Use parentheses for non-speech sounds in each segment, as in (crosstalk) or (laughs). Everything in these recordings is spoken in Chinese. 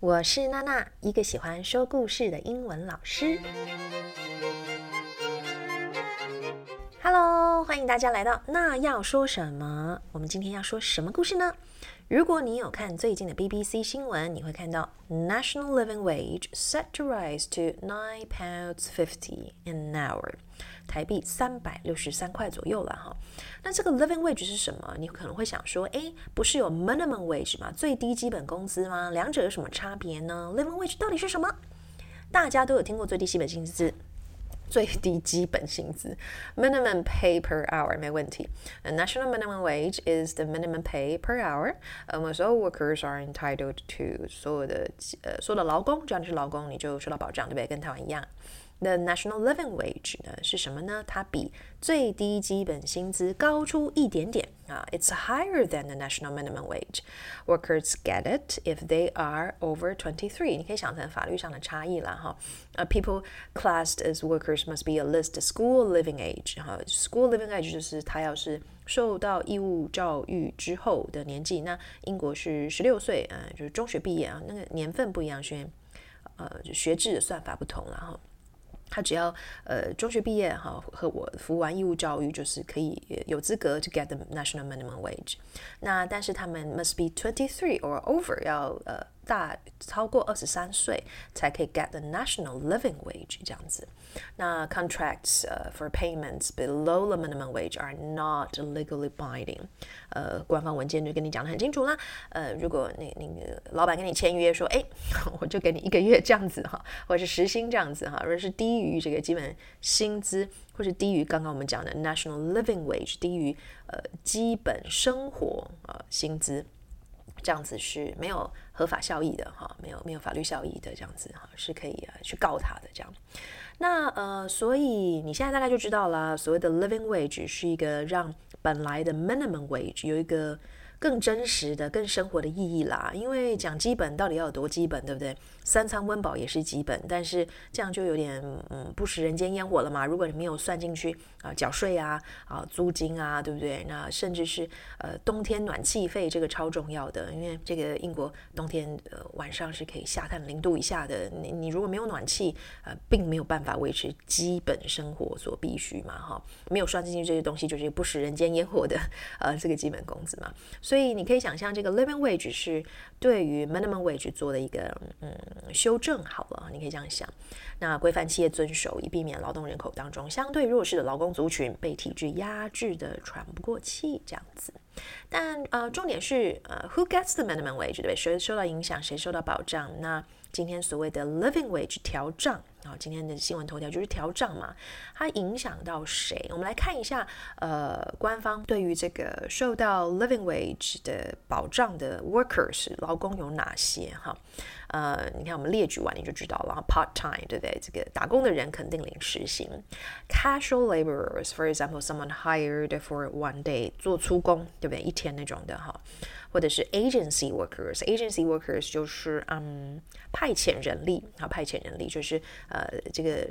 我是娜娜，一个喜欢说故事的英文老师。Hello，欢迎大家来到那要说什么？我们今天要说什么故事呢？如果你有看最近的 BBC 新闻，你会看到 National Living Wage set to rise to nine pounds fifty an hour，台币三百六十三块左右了哈。那这个 living wage 是什么？你可能会想说，诶，不是有 minimum wage 吗？最低基本工资吗？两者有什么差别呢？living wage 到底是什么？大家都有听过最低基本薪资，最低基本薪资 minimum pay per hour 没问题。A national minimum wage is the minimum pay per hour. Almost all workers are entitled to 所有的呃所有的劳工，只要你是劳工，你就受到保障，对不对？跟台湾一样。The national living wage 呢是什么呢？它比最低基本薪资高出一点点啊。It's higher than the national minimum wage. Workers get it if they are over twenty-three. 你可以想成法律上的差异了哈。Uh, people classed as workers must be at least school living age. 哈，school living age 就是他要是受到义务教育之后的年纪。那英国是十六岁，呃，就是中学毕业啊，那个年份不一样，学呃就学制的算法不同了哈。他只要呃中学毕业哈，和我服务完义务教育，就是可以有资格 to get the national minimum wage。那但是他们 must be twenty three or over，要呃。大超过二十三岁才可以 get the national living wage 这样子。那 contracts、uh, for payments below the minimum wage are not legally binding。呃，官方文件就跟你讲得很清楚啦。呃，如果你你老板跟你签约说，哎，我就给你一个月这样子哈，或者是时薪这样子哈，如果是低于这个基本薪资，或是低于刚刚我们讲的 national living wage，低于呃基本生活、呃、薪资。这样子是没有合法效益的哈，没有没有法律效益的这样子哈，是可以啊去告他的这样。那呃，所以你现在大概就知道了，所谓的 living wage 是一个让本来的 minimum wage 有一个。更真实的、更生活的意义啦，因为讲基本到底要有多基本，对不对？三餐温饱也是基本，但是这样就有点嗯不食人间烟火了嘛。如果你没有算进去啊，缴税啊啊租金啊，对不对？那甚至是呃冬天暖气费这个超重要的，因为这个英国冬天呃晚上是可以下探零度以下的，你你如果没有暖气呃，并没有办法维持基本生活所必须嘛哈。没有算进去这些东西，就是不食人间烟火的呃这个基本工资嘛。所以你可以想象，这个 living wage 是对于 minimum wage 做的一个嗯修正好了，你可以这样想。那规范企业遵守，以避免劳动人口当中相对弱势的劳工族群被体制压制的喘不过气这样子。但呃，重点是呃，who gets the minimum wage 对不对？谁受到影响，谁受到保障？那今天所谓的 living wage 调涨。然后今天的新闻头条就是调涨嘛，它影响到谁？我们来看一下，呃，官方对于这个受到 living wage 的保障的 workers 劳工有哪些？哈，呃，你看我们列举完你就知道了。part time 对不对？这个打工的人肯定领时薪。casual laborers，for example，someone hired for one day 做粗工，对不对？一天那种的哈。或者是 agency workers，agency workers 就是嗯派遣人力啊，派遣人力就是呃这个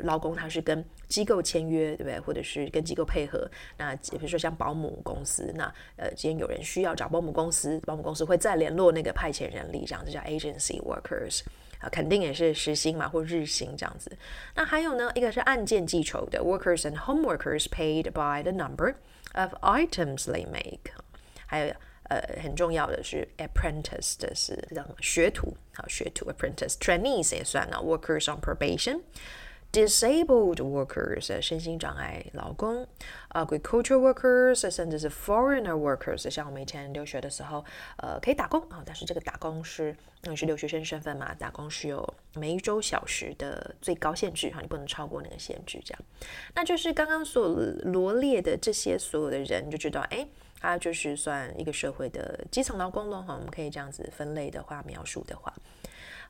劳工他是跟机构签约，对不对？或者是跟机构配合，那比如说像保姆公司，那呃今天有人需要找保姆公司，保姆公司会再联络那个派遣人力，这样子叫 agency workers 啊，肯定也是时薪嘛或日薪这样子。那还有呢，一个是按件计酬的 workers and home workers paid by the number of items they make，还有。呃，很重要的是 apprentice 的是这叫什么学徒？好，学徒 apprentice trainees 也算了 workers on probation disabled workers 身心障碍劳工 agricultural workers 甚至是 foreigner workers 像我们以前留学的时候，呃，可以打工啊，但是这个打工是因为是留学生身份嘛，打工是有每一周小时的最高限制哈，你不能超过那个限制，这样，那就是刚刚所罗列的这些所有的人，就知道哎。它就是算一个社会的基层劳工了哈，我们可以这样子分类的话描述的话，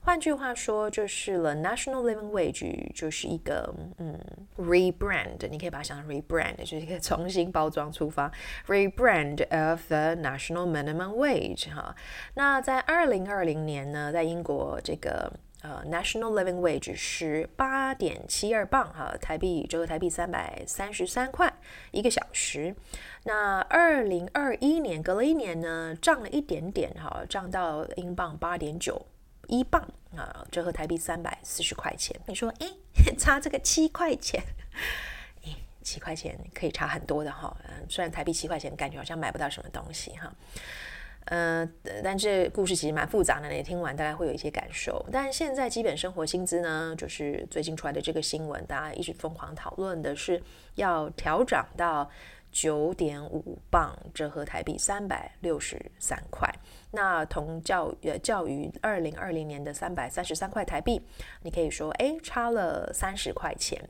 换句话说就是了，national living wage 就是一个嗯 rebrand，你可以把它想成 rebrand，就是一个重新包装出发，rebrand of the national minimum wage 哈。那在二零二零年呢，在英国这个。呃、National living wage 是八点七二磅哈，台币折合台币三百三十三块一个小时。那二零二一年隔了一年呢，涨了一点点哈，涨到英镑八点九一磅啊，折合台币三百四十块钱。你说，诶，(laughs) 差这个七块钱，诶，七块钱可以差很多的哈。嗯，虽然台币七块钱感觉好像买不到什么东西哈。呃，但这故事其实蛮复杂的，你听完大概会有一些感受。但现在基本生活薪资呢，就是最近出来的这个新闻，大家一直疯狂讨论的是要调涨到九点五磅，折合台币三百六十三块。那同较呃较于二零二零年的三百三十三块台币，你可以说，哎，差了三十块钱。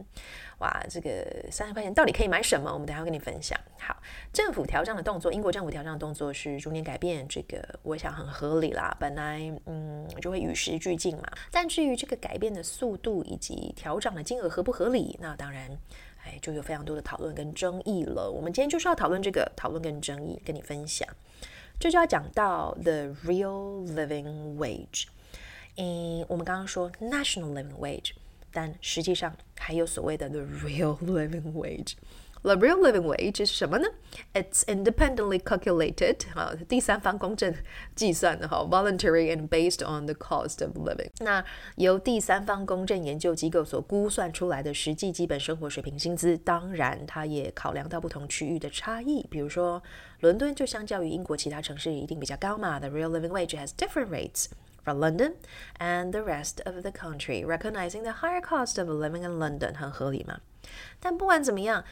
哇，这个三十块钱到底可以买什么？我们等下跟你分享。好，政府调涨的动作，英国政府调涨的动作是逐年改变，这个我想很合理啦。本来嗯就会与时俱进嘛。但至于这个改变的速度以及调涨的金额合不合理，那当然哎就有非常多的讨论跟争议了。我们今天就是要讨论这个讨论跟争议，跟你分享。这就要讲到 the real living wage。嗯，我们刚刚说 national living wage。但实际上还有所谓的 the real (laughs) living wage。The real living wage 是什么呢？It's independently calculated 啊，第三方公正计算的哈，voluntary and based on the cost of living。那由第三方公正研究机构所估算出来的实际基本生活水平薪资，当然它也考量到不同区域的差异。比如说，伦敦就相较于英国其他城市一定比较高嘛。The real living wage has different rates。For London and the rest of the country, recognizing the higher cost of living in London，很合理嘛？但不管怎么样，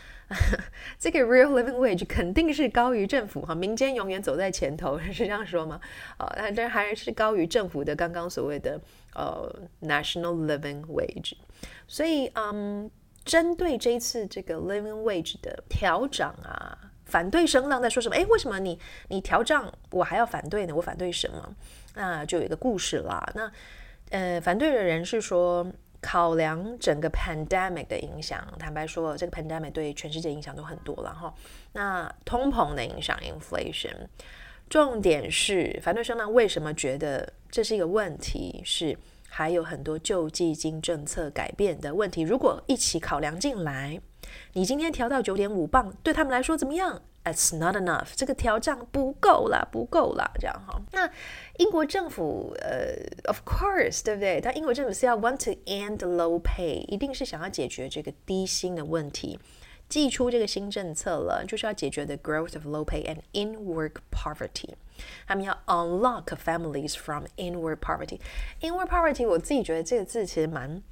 这个 real living wage 肯定是高于政府哈，民间永远走在前头，是这样说吗？哦，但这还是高于政府的刚刚所谓的呃 national living wage。所以，嗯，针对这一次这个 living wage 的调涨啊，反对声浪在说什么？诶，为什么你你调涨我还要反对呢？我反对什么？那就有一个故事啦。那呃，反对的人是说，考量整个 pandemic 的影响，坦白说，这个 pandemic 对全世界影响都很多了哈。那通膨的影响 inflation，重点是反对声浪为什么觉得这是一个问题？是还有很多救济金政策改变的问题，如果一起考量进来，你今天调到九点五磅，对他们来说怎么样？It's not enough，这个调涨不够啦，不够啦，这样哈。那英国政府，呃，of course，对不对？但英国政府是要 want to end low pay，一定是想要解决这个低薪的问题，寄出这个新政策了，就是要解决 the growth of low pay and in-work poverty。他们要 unlock families from in-work poverty。in-work poverty，我自己觉得这个字其实蛮。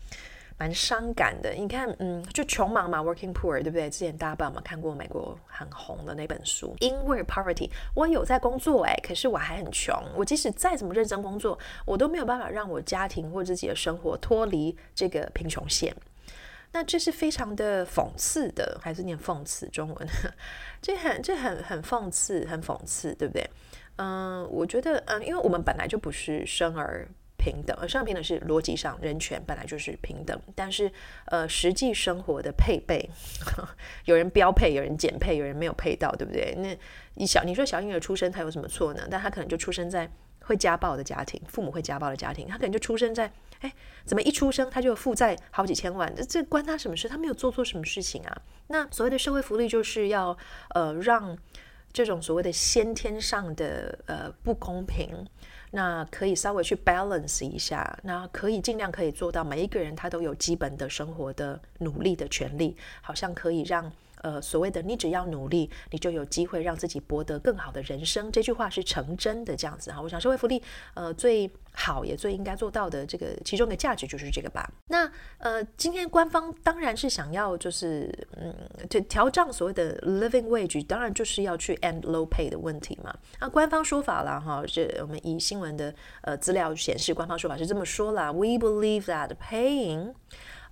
蛮伤感的，你看，嗯，就穷忙嘛，working poor，对不对？之前大家不知道有没有看过美国很红的那本书，In-Work Poverty。我有在工作，诶，可是我还很穷。我即使再怎么认真工作，我都没有办法让我家庭或自己的生活脱离这个贫穷线。那这是非常的讽刺的，还是念讽刺中文？(laughs) 这很这很很讽刺，很讽刺，对不对？嗯，我觉得，嗯，因为我们本来就不是生而。平等，而上平等是逻辑上人权本来就是平等，但是呃，实际生活的配备，(laughs) 有人标配，有人减配，有人没有配到，对不对？那你小你说小婴儿出生他有什么错呢？但他可能就出生在会家暴的家庭，父母会家暴的家庭，他可能就出生在哎，怎么一出生他就负债好几千万？这这关他什么事？他没有做错什么事情啊？那所谓的社会福利就是要呃让这种所谓的先天上的呃不公平。那可以稍微去 balance 一下，那可以尽量可以做到每一个人他都有基本的生活的努力的权利，好像可以让。呃，所谓的你只要努力，你就有机会让自己博得更好的人生。这句话是成真的，这样子哈。我想社会福利，呃，最好也最应该做到的这个其中的价值就是这个吧。那呃，今天官方当然是想要就是嗯，就调涨所谓的 living wage，当然就是要去 end low pay 的问题嘛。那官方说法了哈，是我们以新闻的呃资料显示，官方说法是这么说啦：We believe that paying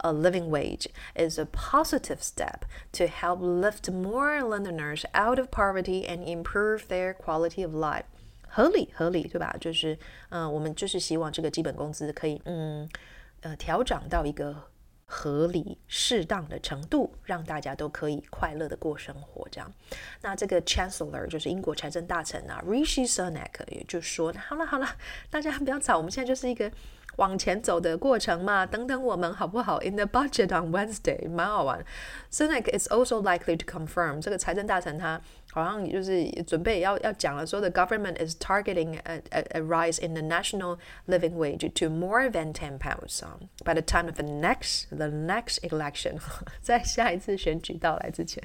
A living wage is a positive step to help lift more Londoners out of poverty and improve their quality of life。合理，合理，对吧？就是，嗯、我们就是希望这个基本工资可以，嗯，呃，调涨到一个合理、适当的程度，让大家都可以快乐的过生活。这样，那这个 Chancellor 就是英国财政大臣啊，Rishi Sunak 也就说：好了，好了，大家不要吵，我们现在就是一个。往前走的过程嘛，等等我们好不好？In the budget on Wednesday，蛮好玩。So like it's also likely to confirm 这个财政大臣他好像就是准备要要讲了，说 the government is targeting a, a, a rise in the national living wage to more than ten pounds by the time of the next the next election，在下一次选举到来之前，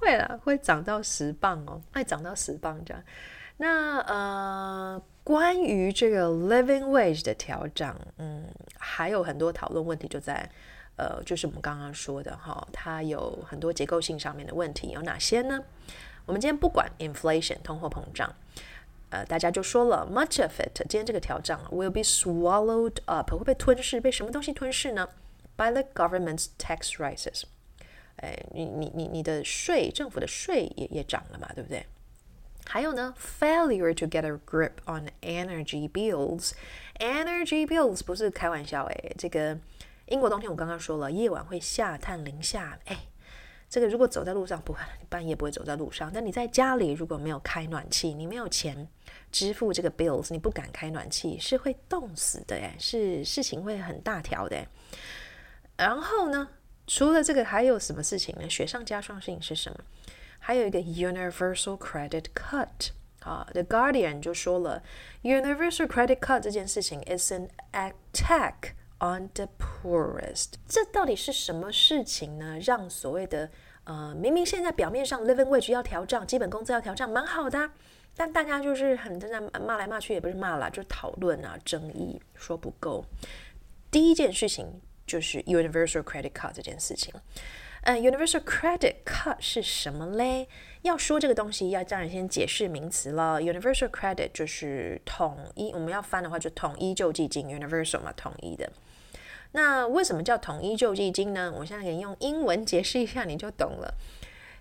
会啦，会涨到十磅哦，会涨到十磅这样。 (laughs) 那呃。关于这个 living wage 的调整，嗯，还有很多讨论问题就在，呃，就是我们刚刚说的哈，它有很多结构性上面的问题，有哪些呢？我们今天不管 inflation 通货膨胀，呃，大家就说了 much of it，今天这个调整 will be swallowed up，会被吞噬，被什么东西吞噬呢？By the government's tax rises，哎，你你你你的税，政府的税也也涨了嘛，对不对？还有呢，failure to get a grip on energy bills。energy bills 不是开玩笑诶，这个英国冬天我刚刚说了，夜晚会下探零下。诶，这个如果走在路上，不会，半夜不会走在路上。但你在家里如果没有开暖气，你没有钱支付这个 bills，你不敢开暖气，是会冻死的诶，是事情会很大条的。然后呢，除了这个还有什么事情呢？雪上加霜的事情是什么？还有一个 universal credit cut 啊，The Guardian 就说了，universal credit cut 这件事情 is an attack on the poorest。这到底是什么事情呢？让所谓的呃，明明现在表面上 living wage 要调涨，基本工资要调涨，蛮好的，但大家就是很正在骂来骂去，也不是骂啦，就讨论啊，争议说不够。第一件事情就是 universal credit cut 这件事情。嗯、，universal credit cut 是什么嘞？要说这个东西，要当然先解释名词了。universal credit 就是统一，我们要翻的话就统一救济金，universal 嘛，统一的。那为什么叫统一救济金呢？我现在给你用英文解释一下，你就懂了。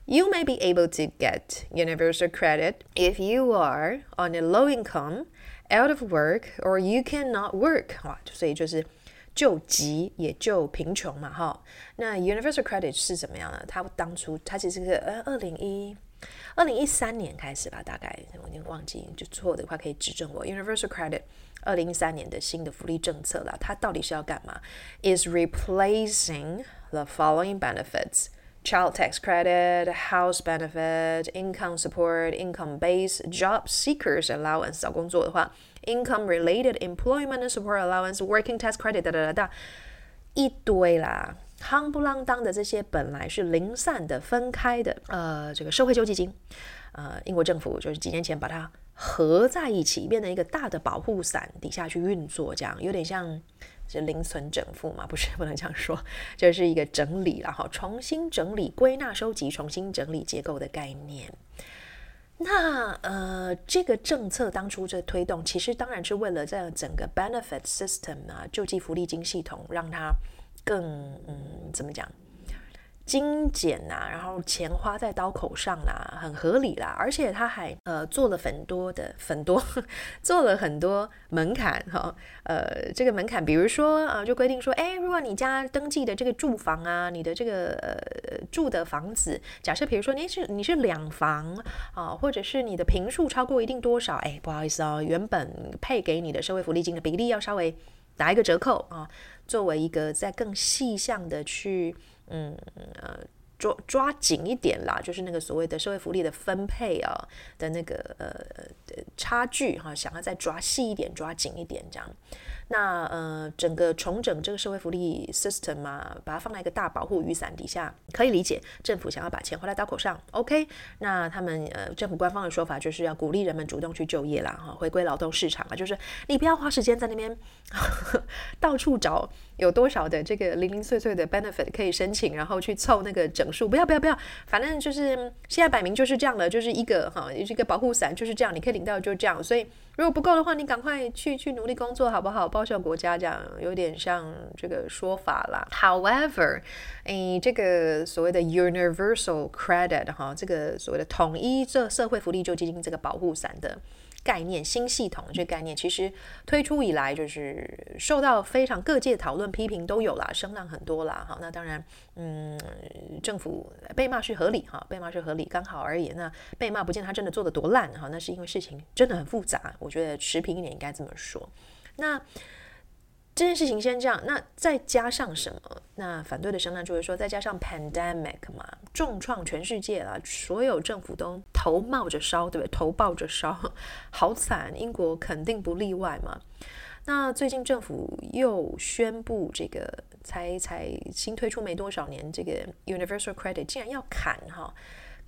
You may be able to get universal credit if you are on a low income, out of work, or you cannot work。哇，所以就是。救急也救贫穷嘛，哈。那 Universal Credit 是怎么样呢？它当初它其实是呃二零一二零一三年开始吧，大概我已经忘记，就错的话可以指正我。Universal Credit 二零一三年的新的福利政策啦，它到底是要干嘛？Is replacing the following benefits: child tax credit, house benefit, income support, income base, job seekers allowance。找工作的话。Income-related employment and support allowance, working tax credit，哒哒哒哒，一堆啦，夯不啷当的这些本来是零散的、分开的，呃，这个社会救济金，呃，英国政府就是几年前把它合在一起，变成一个大的保护伞底下去运作，这样有点像是零存整付嘛？不是，不能这样说，就是一个整理然后重新整理、归纳、收集、重新整理结构的概念。那呃，这个政策当初这推动，其实当然是为了这整个 benefit system 啊，救济福利金系统，让它更嗯，怎么讲？精简呐、啊，然后钱花在刀口上啦、啊，很合理啦。而且他还呃做了很多的很多，(laughs) 做了很多门槛哈。呃，这个门槛，比如说啊、就规定说，哎，如果你家登记的这个住房啊，你的这个呃住的房子，假设比如说你是你是两房啊，或者是你的平数超过一定多少，哎，不好意思哦，原本配给你的社会福利金的比例要稍微打一个折扣啊，作为一个在更细项的去。嗯呃，抓抓紧一点啦，就是那个所谓的社会福利的分配啊的那个呃差距哈，想要再抓细一点，抓紧一点这样。那呃，整个重整这个社会福利 system 嘛，把它放在一个大保护雨伞底下，可以理解政府想要把钱花在刀口上。OK，那他们呃政府官方的说法就是要鼓励人们主动去就业啦，哈，回归劳动市场啊，就是你不要花时间在那边 (laughs) 到处找有多少的这个零零碎碎的 benefit 可以申请，然后去凑那个整数，不要不要不要，反正就是现在摆明就是这样了，就是一个哈，一个保护伞就是这样，你可以领到就这样，所以。如果不够的话，你赶快去去努力工作，好不好？高效国家，这样有点像这个说法啦。However，诶，这个所谓的 universal credit 哈，这个所谓的统一这社会福利救济金这个保护伞的。概念新系统这个概念，其实推出以来就是受到非常各界讨论、批评都有啦，声浪很多啦。好，那当然，嗯，政府被骂是合理哈，被骂是合理，刚好而已。那被骂不见他真的做的多烂哈，那是因为事情真的很复杂。我觉得持平一点应该这么说。那这件事情先这样，那再加上什么？那反对的声浪就会说，再加上 pandemic 嘛，重创全世界了，所有政府都头冒着烧，对不对？头抱着烧，好惨，英国肯定不例外嘛。那最近政府又宣布，这个才才新推出没多少年，这个 universal credit 竟然要砍哈。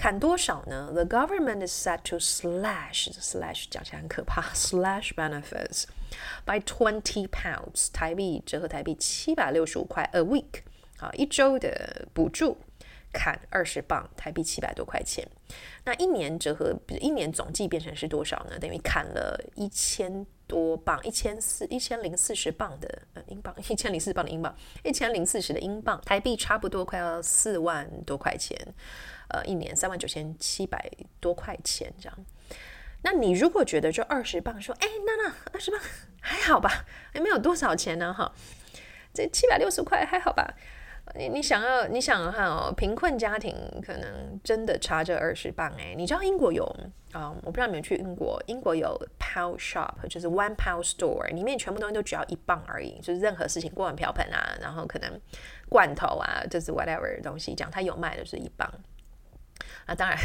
砍多少呢？The government is set to slash slash 讲起来很可怕，slash benefits by twenty pounds 台币折合台币七百六十五块 a week 啊，一周的补助砍二十磅台币七百多块钱。那一年折合，一年总计变成是多少呢？等于砍了一千多磅，一千四一千零四十磅的呃英镑，一千零四十磅的英镑，一千零四十的英镑，台币差不多快要四万多块钱。呃，一年三万九千七百多块钱这样，那你如果觉得就二十磅，说，哎，娜娜二十磅还好吧？也没有多少钱呢，哈，这七百六十块还好吧？你你想要你想哈哦，贫困家庭可能真的差这二十磅哎，你知道英国有啊、嗯？我不知道你们去英国，英国有 pound shop，就是 one pound store，里面全部东西都只要一磅而已，就是任何事情，锅碗瓢盆啊，然后可能罐头啊，就是 whatever 东西，这样它有卖的是一磅。啊，当然，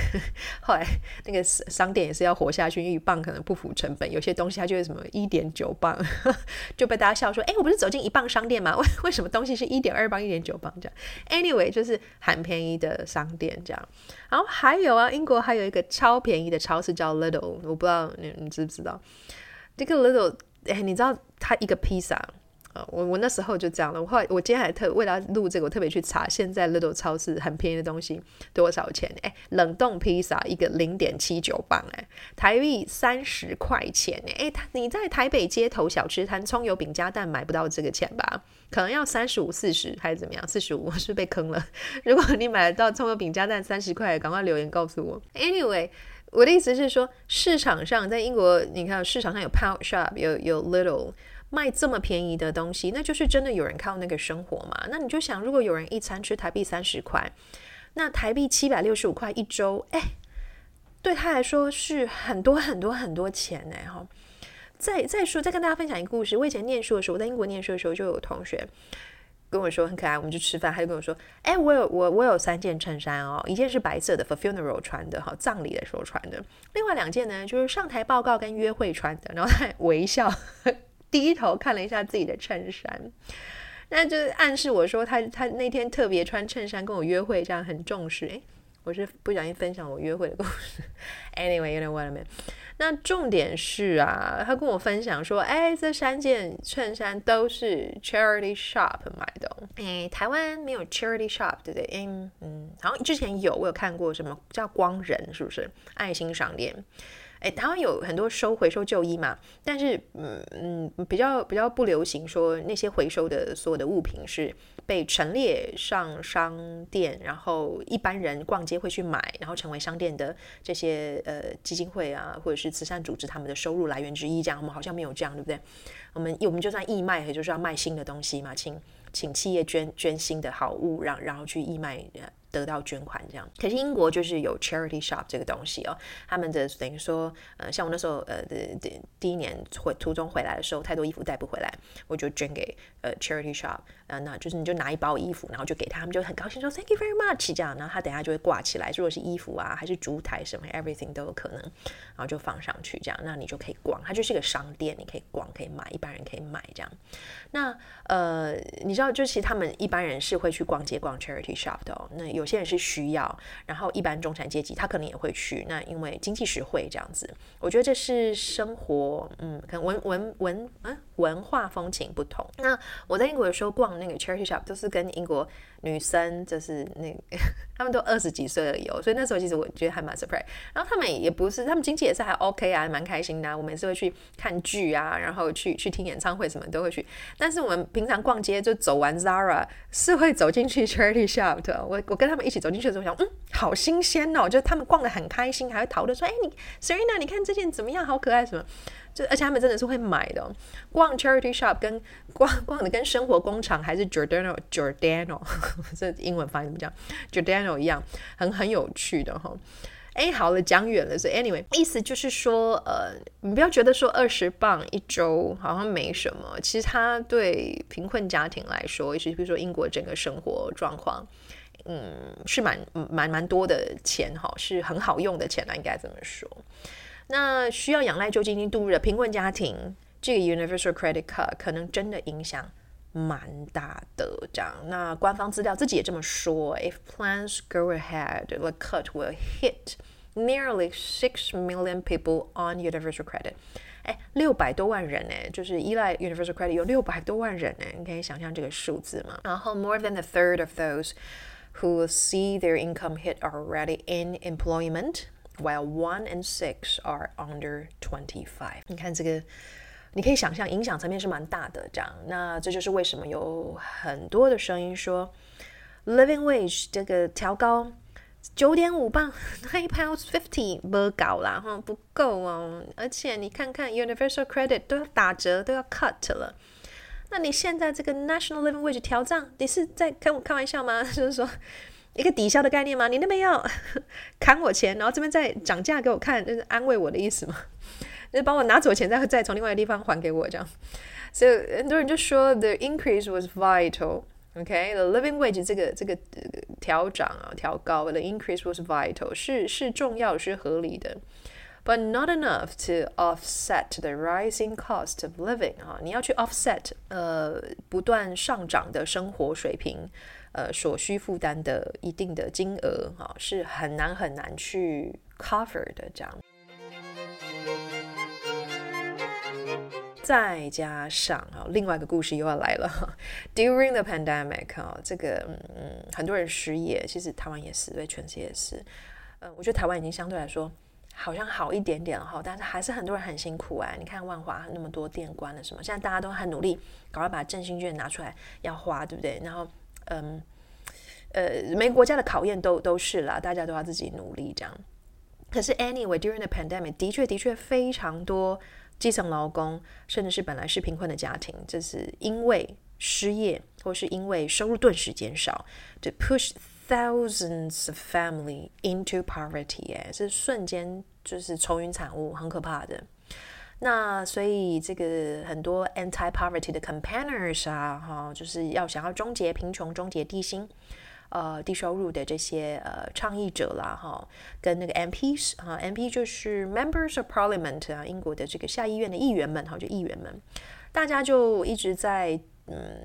后来那个商店也是要活下去，因为一磅可能不符成本，有些东西它就是什么一点九磅，(laughs) 就被大家笑说：“哎，我不是走进一磅商店吗？为为什么东西是一点二磅、一点九磅这样？”Anyway，就是很便宜的商店这样。然后还有啊，英国还有一个超便宜的超市叫 Little，我不知道你你知不知道？这个 Little，哎，你知道它一个披萨？我我那时候就这样了。我后来我今天还特为了录这个，我特别去查现在 Little 超市很便宜的东西多少钱？哎，冷冻披萨一个零点七九磅，哎，台币三十块钱，哎，他你在台北街头小吃摊葱油饼加蛋买不到这个钱吧？可能要三十五、四十还是怎么样？四十五我 (laughs) 是被坑了。如果你买得到葱油饼加蛋三十块，赶快留言告诉我。Anyway，我的意思是说，市场上在英国，你看市场上有 Pound Shop，有有 Little。卖这么便宜的东西，那就是真的有人靠那个生活嘛？那你就想，如果有人一餐吃台币三十块，那台币七百六十五块一周，哎，对他来说是很多很多很多钱呢。哈，再再说，再跟大家分享一个故事。我以前念书的时候，我在英国念书的时候，就有同学跟我说很可爱，我们去吃饭，他就跟我说，哎，我有我我有三件衬衫哦，一件是白色的，for funeral 穿的哈，葬礼的时候穿的，另外两件呢，就是上台报告跟约会穿的，然后他微笑。低头看了一下自己的衬衫，(laughs) 那就暗示我说他他那天特别穿衬衫跟我约会，这样很重视。诶，我是不小心分享我约会的故事。(laughs) Anyway，有点忘了没？那重点是啊，他跟我分享说，哎，这三件衬衫都是 charity shop 买的。哎，台湾没有 charity shop，对不对？嗯嗯，好像之前有，我有看过什么叫光人，是不是爱心商店？诶，台湾有很多收回收旧衣嘛，但是嗯嗯，比较比较不流行说那些回收的所有的物品是被陈列上商店，然后一般人逛街会去买，然后成为商店的这些呃基金会啊或者是慈善组织他们的收入来源之一。这样我们好像没有这样，对不对？我们我们就算义卖，也就是要卖新的东西嘛，请请企业捐捐新的好物，让然后去义卖。得到捐款这样，可是英国就是有 charity shop 这个东西哦，他们的等于说，呃，像我那时候，呃，的的第一年回途中回来的时候，太多衣服带不回来，我就捐给呃 charity shop，呃，那就是你就拿一包衣服，然后就给他，他们就很高兴说 thank you very much 这样，然后他等下就会挂起来，如果是衣服啊，还是烛台什么 everything 都有可能，然后就放上去这样，那你就可以逛，它就是一个商店，你可以逛，可以买，一般人可以买这样。那呃，你知道，就其实他们一般人是会去逛街逛 charity shop 的哦，那有些人是需要，然后一般中产阶级他可能也会去，那因为经济实惠这样子，我觉得这是生活，嗯，可能文文文嗯文化风情不同。那我在英国的时候逛那个 Cherry Shop 都是跟英国。女生就是那个，(laughs) 他们都二十几岁了有，所以那时候其实我觉得还蛮 surprise。然后他们也不是，他们经济也是还 OK 啊，蛮开心的啊。我们也是会去看剧啊，然后去去听演唱会什么都会去。但是我们平常逛街就走完 Zara 是会走进去 charity shop 的。我我跟他们一起走进去的时候想，嗯，好新鲜哦，就他们逛得很开心，还会讨论说，哎，你 Serena，你看这件怎么样？好可爱什么？就而且他们真的是会买的，逛 charity shop 跟 (laughs) 逛逛的跟生活工厂还是 Giordano Giordano (laughs) 这英文发音怎么讲 Giordano 一样，很很有趣的哈。哎，好了，讲远了。所以 anyway，意思就是说，呃，你不要觉得说二十磅一周好像没什么，其实它对贫困家庭来说，也是比如说英国整个生活状况，嗯，是蛮蛮蛮多的钱哈，是很好用的钱啊，应该这么说。那需要仰赖救济金度日的贫困家庭，这个 Universal Credit Card 可能真的影响。蛮大的，这样。那官方资料自己也这么说：If plans go ahead, the cut will hit nearly six million people on universal credit。哎，六百多万人哎，就是依赖 universal credit 有六百多万人哎，你可以想象这个数字吗？然后 more than a third of those who will see their income hit are already in employment, while one and six are under twenty-five。你看这个。你可以想象，影响层面是蛮大的。这样，那这就是为什么有很多的声音说，living wage 这个调高九点五磅，nine pounds fifty 不够啦，哈，不够哦。而且你看看 universal credit 都要打折，都要 cut 了。那你现在这个 national living wage 调涨，你是在跟我开玩笑吗？就是说一个抵消的概念吗？你那边要砍我钱，然后这边再涨价给我看，就是安慰我的意思吗？就是帮我拿走钱，再再从另外一个地方还给我，这样。所以很多人就说，the increase was vital。OK，the living wage 这个这个调涨啊，调高，the increase was vital，是是重要，是合理的。But not enough to offset the rising cost of living 啊，你要去 offset 呃不断上涨的生活水平，呃所需负担的一定的金额啊，是很难很难去 cover 的这样。再加上啊，另外一个故事又要来了。During the pandemic 啊，这个嗯，很多人失业，其实台湾也是，对，全世界也是。嗯，我觉得台湾已经相对来说好像好一点点了哈，但是还是很多人很辛苦哎。你看万华那么多店关了什么，现在大家都很努力，赶快把振兴券拿出来要花，对不对？然后嗯呃，每个国家的考验都都是啦，大家都要自己努力这样。可是 anyway，during the pandemic，的确的确非常多。基层劳工，甚至是本来是贫困的家庭，这是因为失业，或是因为收入顿时减少，to push thousands of family into poverty，哎，是瞬间就是愁云惨雾，很可怕的。那所以这个很多 anti-poverty 的 campaigners 啊，哈，就是要想要终结贫穷，终结低薪。呃，低收入的这些呃倡议者啦，哈，跟那个 MPs 哈，MP 就是 Members of Parliament 啊，英国的这个下议院的议员们哈，就议员们，大家就一直在嗯，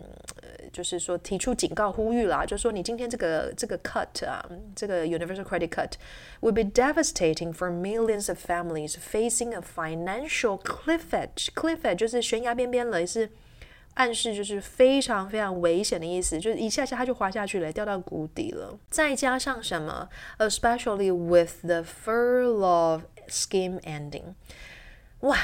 就是说提出警告呼吁啦，就是说你今天这个这个 cut 啊，这个 Universal Credit Cut will be devastating for millions of families facing a financial cliff edge，cliff edge 就是悬崖边边了，也是。暗示就是非常非常危险的意思，就是一下下他就滑下去了，掉到谷底了。再加上什么？Especially with the furlough scheme ending，哇，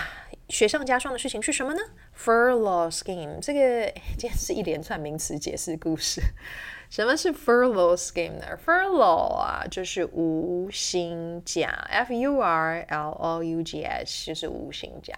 雪上加霜的事情是什么呢？Furlough scheme 这个今天是一连串名词解释故事。什么是 furlough scheme 呢？Furlough 啊，就是无薪假，F U R L O U G S，就是无薪假。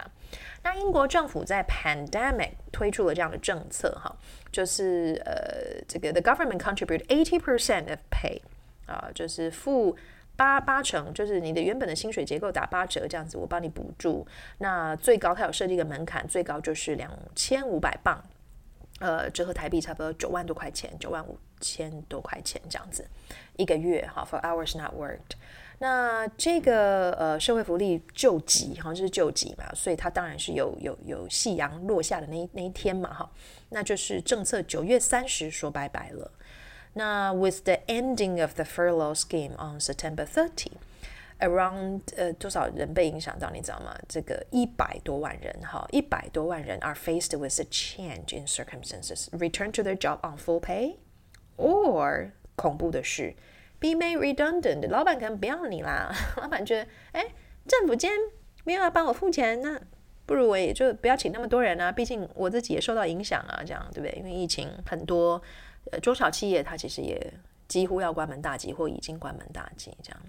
那英国政府在 pandemic 推出了这样的政策，哈，就是呃，这个 the government contribute eighty percent of pay，啊，就是付八八成，就是你的原本的薪水结构打八折这样子，我帮你补助。那最高它有设立一个门槛，最高就是两千五百磅，呃，折合台币差不多九万多块钱，九万五千多块钱这样子一个月，哈，for hours not worked。那这个呃社会福利救急，好像是救急嘛，所以它当然是有有有夕阳落下的那一那一天嘛，哈，那就是政策九月三十说拜拜了。那 with the ending of the furlough scheme on September thirty，around 呃多少人被影响到？你知道吗？这个一百多万人，哈，一百多万人 are faced with a change in circumstances，return to their job on full pay，or 恐怖的是。Be made redundant，老板可能不要你啦。老板觉得，哎，政府间没有要帮我付钱，那不如我也就不要请那么多人啊。毕竟我自己也受到影响啊，这样对不对？因为疫情，很多呃中小企业它其实也几乎要关门大吉或已经关门大吉这样。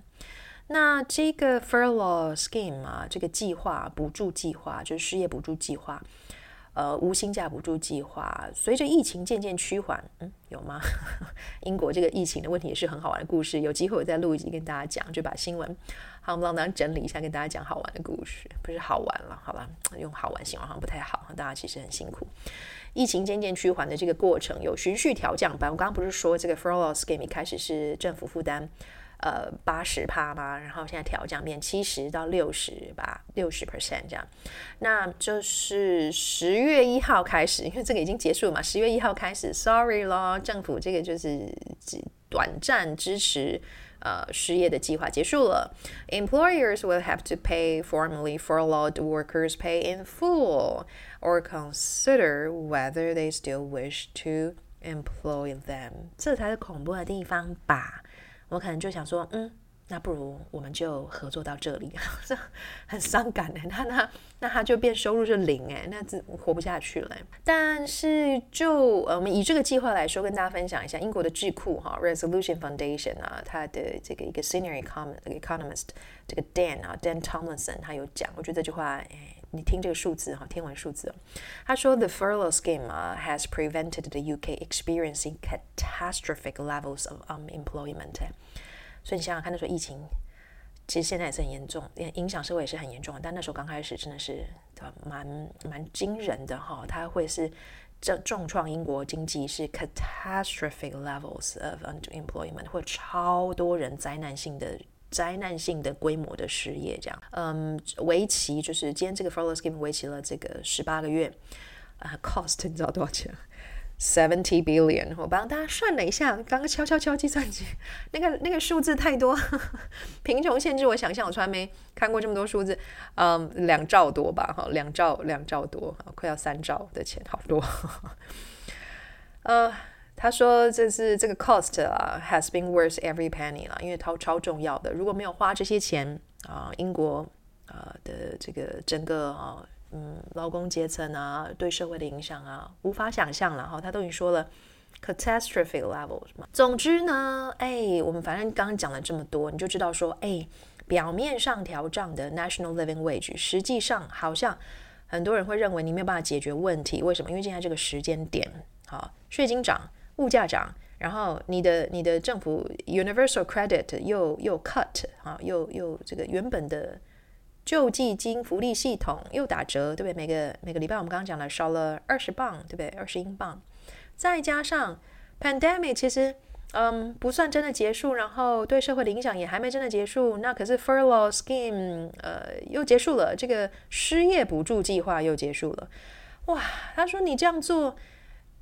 那这个 furlough scheme 啊，这个计划补助计划就是失业补助计划。呃，无薪假补助计划随着疫情渐渐趋缓，嗯，有吗？(laughs) 英国这个疫情的问题也是很好玩的故事，有机会我再录一集跟大家讲，就把新闻好不好整理一下，跟大家讲好玩的故事，不是好玩了，好吧？用好玩形容好像不太好，大家其实很辛苦。疫情渐渐趋缓的这个过程有循序调降版，我刚刚不是说这个 furlough scheme 开始是政府负担。呃，八十趴嘛，然后现在调降变七十到六十吧，六十 percent 这样。那就是十月一号开始，(laughs) 因为这个已经结束了嘛，十月一号开始，sorry 咯，政府这个就是短暂支持 呃失业的计划结束了。Employers will have to pay formerly furloughed workers pay in full or consider whether they still wish to employ them。这才是恐怖的地方吧。我可能就想说，嗯， 那不如我们就合作到这里，这很伤感哎。那那那他就变收入是零哎，那这活不下去了。但是就呃，我们以这个计划来说，跟大家分享一下英国的智库哈，Resolution Foundation 啊，他的这个一个 Senior Economist 这个 Dan 啊，Dan Tomlinson 他有讲，我觉得这句话哎，你听这个数字哈，天文数字，他说 The furlough scheme 啊 has prevented the UK experiencing catastrophic levels of unemployment。所以你想想看，那时候疫情其实现在也是很严重，影响社会也是很严重。但那时候刚开始真的是蛮蛮惊人的哈，它会是这重创英国经济，是 catastrophic levels of unemployment，会超多人灾难性的灾难性的规模的失业这样。嗯，为期就是今天这个 furlough scheme 为期了这个十八个月啊，cost 你知道多少钱？Seventy billion，我帮大家算了一下，刚刚敲敲敲计算机，那个那个数字太多，贫穷限制我想象，我从来没看过这么多数字，嗯，两兆多吧，哈，两兆两兆多，快要三兆的钱，好多。呃，他说这是这个 cost 啊，has been worth every penny 了，因为超超重要的，如果没有花这些钱啊，英国啊的这个整个啊。嗯，劳工阶层啊，对社会的影响啊，无法想象了哈。他都已经说了，catastrophic levels 嘛。总之呢，哎，我们反正刚刚讲了这么多，你就知道说，哎，表面上调涨的 national living wage，实际上好像很多人会认为你没有办法解决问题。为什么？因为现在这个时间点，好，税金涨，物价涨，然后你的你的政府 universal credit 又又 cut 啊，又又这个原本的。救济金福利系统又打折，对不对？每个每个礼拜我们刚刚讲了少了二十磅，对不对？二十英镑，再加上 pandemic，其实嗯不算真的结束，然后对社会的影响也还没真的结束。那可是 furlough scheme 呃又结束了，这个失业补助计划又结束了。哇，他说你这样做。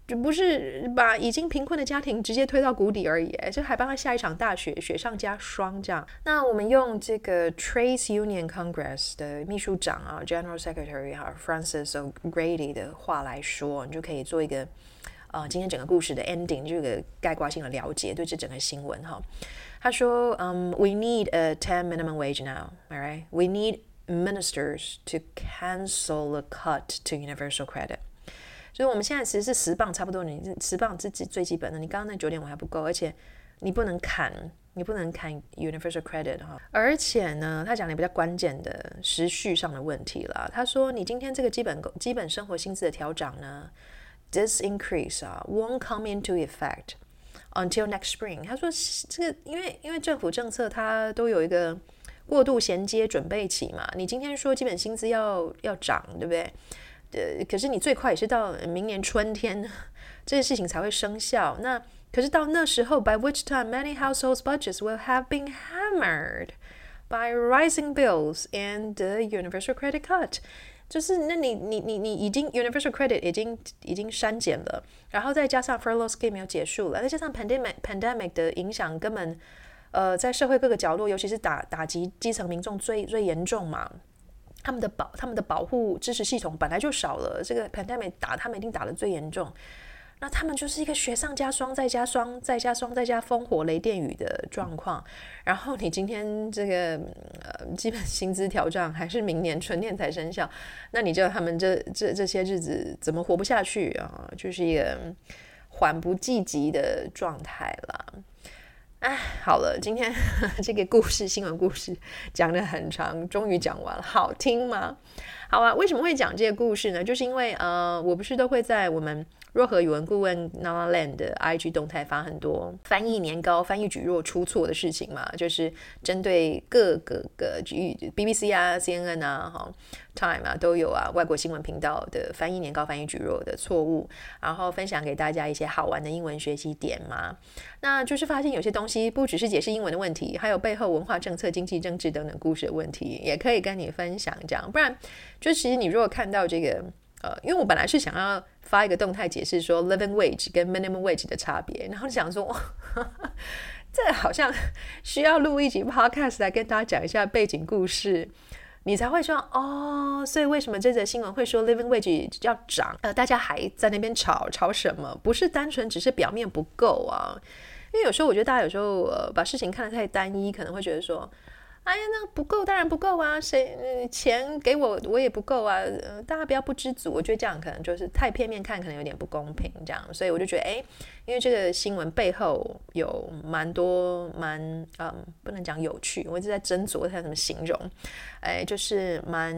就不是把已经贫困的家庭直接推到谷底而已，就还帮他下一场大雪，雪上加霜这样。那我们用这个 Trades Union Congress 的秘书长啊，General Secretary 哈 Francis O'Grady 的话来说，你就可以做一个呃今天整个故事的 ending，这个概括性的了解对这整个新闻哈。他说，嗯、um,，We need a ten minimum wage now, all right? We need ministers to cancel the cut to universal credit. 所以我们现在其实是十磅差不多，你十磅是最最基本的。你刚刚那九点五还不够，而且你不能砍，你不能砍 universal credit 哈。而且呢，他讲的比较关键的时序上的问题了。他说，你今天这个基本基本生活薪资的调涨呢，this increase 啊 won't come into effect until next spring。他说这个因为因为政府政策它都有一个过渡衔接准备期嘛。你今天说基本薪资要要涨，对不对？呃，可是你最快也是到明年春天，这件事情才会生效。那可是到那时候，by which time many households' budgets will have been hammered by rising bills and the universal credit cut，就是那你你你你已经 universal credit 已经已经删减了，然后再加上 furlough scheme 要结束了，再加上 pandemic pandemic 的影响根本呃在社会各个角落，尤其是打打击基层民众最最严重嘛。他们的保他们的保护支持系统本来就少了，这个 pandemic 打他们一定打得最严重，那他们就是一个雪上加霜，再加霜，再加霜，再加风火雷电雨的状况。然后你今天这个呃基本薪资调涨还是明年春天才生效，那你知道他们这这这些日子怎么活不下去啊？就是一个缓不济急的状态了。哎，好了，今天 (laughs) 这个故事新闻故事讲得很长，终于讲完了，好听吗？好啊，为什么会讲这个故事呢？就是因为呃，我不是都会在我们。若和语文顾问 NaNaLand 的 IG 动态发很多翻译年糕、翻译蒟蒻出错的事情嘛，就是针对各个个 BBC 啊、CNN 啊、哈 Time 啊都有啊，外国新闻频道的翻译年糕、翻译蒟蒻的错误，然后分享给大家一些好玩的英文学习点嘛。那就是发现有些东西不只是解释英文的问题，还有背后文化、政策、经济、政治等等故事的问题，也可以跟你分享这样。不然，就其实你如果看到这个。呃，因为我本来是想要发一个动态解释说 living wage 跟 minimum wage 的差别，然后想说，(laughs) 这好像需要录一集 podcast 来跟大家讲一下背景故事，你才会说哦，所以为什么这则新闻会说 living wage 要涨？呃，大家还在那边吵吵什么？不是单纯只是表面不够啊，因为有时候我觉得大家有时候呃把事情看得太单一，可能会觉得说。哎呀，那不够，当然不够啊！谁、呃、钱给我，我也不够啊！呃，大家不要不知足，我觉得这样可能就是太片面看，可能有点不公平。这样，所以我就觉得，哎，因为这个新闻背后有蛮多蛮嗯，不能讲有趣，我一直在斟酌它怎么形容。哎，就是蛮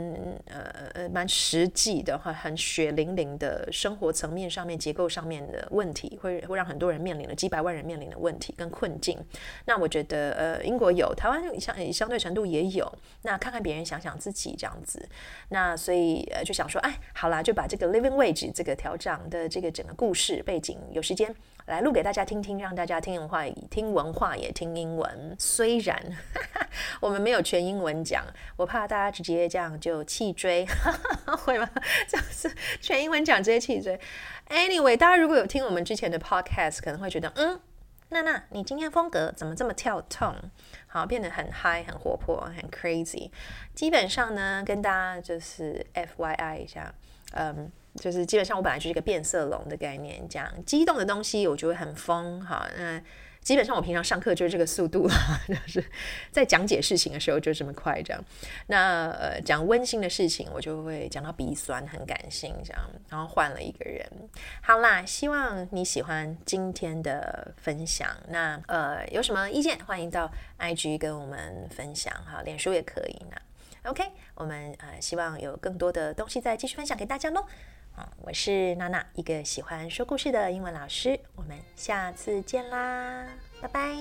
呃呃蛮实际的话，很血淋淋的生活层面上面、结构上面的问题，会会让很多人面临的几百万人面临的问题跟困境。那我觉得，呃，英国有，台湾相相对。程度也有，那看看别人，想想自己这样子，那所以呃就想说，哎，好啦，就把这个 living wage 这个调涨的这个整个故事背景，有时间来录给大家听听，让大家听文化，听文化也听英文。虽然哈 (laughs) 哈我们没有全英文讲，我怕大家直接这样就弃追，哈 (laughs) 哈会吗？就是全英文讲直接弃追。Anyway，大家如果有听我们之前的 podcast，可能会觉得，嗯。娜娜，你今天风格怎么这么跳 tone？好，变得很嗨、很活泼、很 crazy。基本上呢，跟大家就是 FYI 一下，嗯，就是基本上我本来就是一个变色龙的概念，这样激动的东西我就会很疯，好，那。基本上我平常上课就是这个速度了，就是在讲解事情的时候就这么快这样。那呃讲温馨的事情我就会讲到鼻酸，很感性这样。然后换了一个人，好啦，希望你喜欢今天的分享。那呃有什么意见欢迎到 IG 跟我们分享哈，脸书也可以呢。OK，我们呃希望有更多的东西再继续分享给大家喽。我是娜娜，一个喜欢说故事的英文老师。我们下次见啦，拜拜。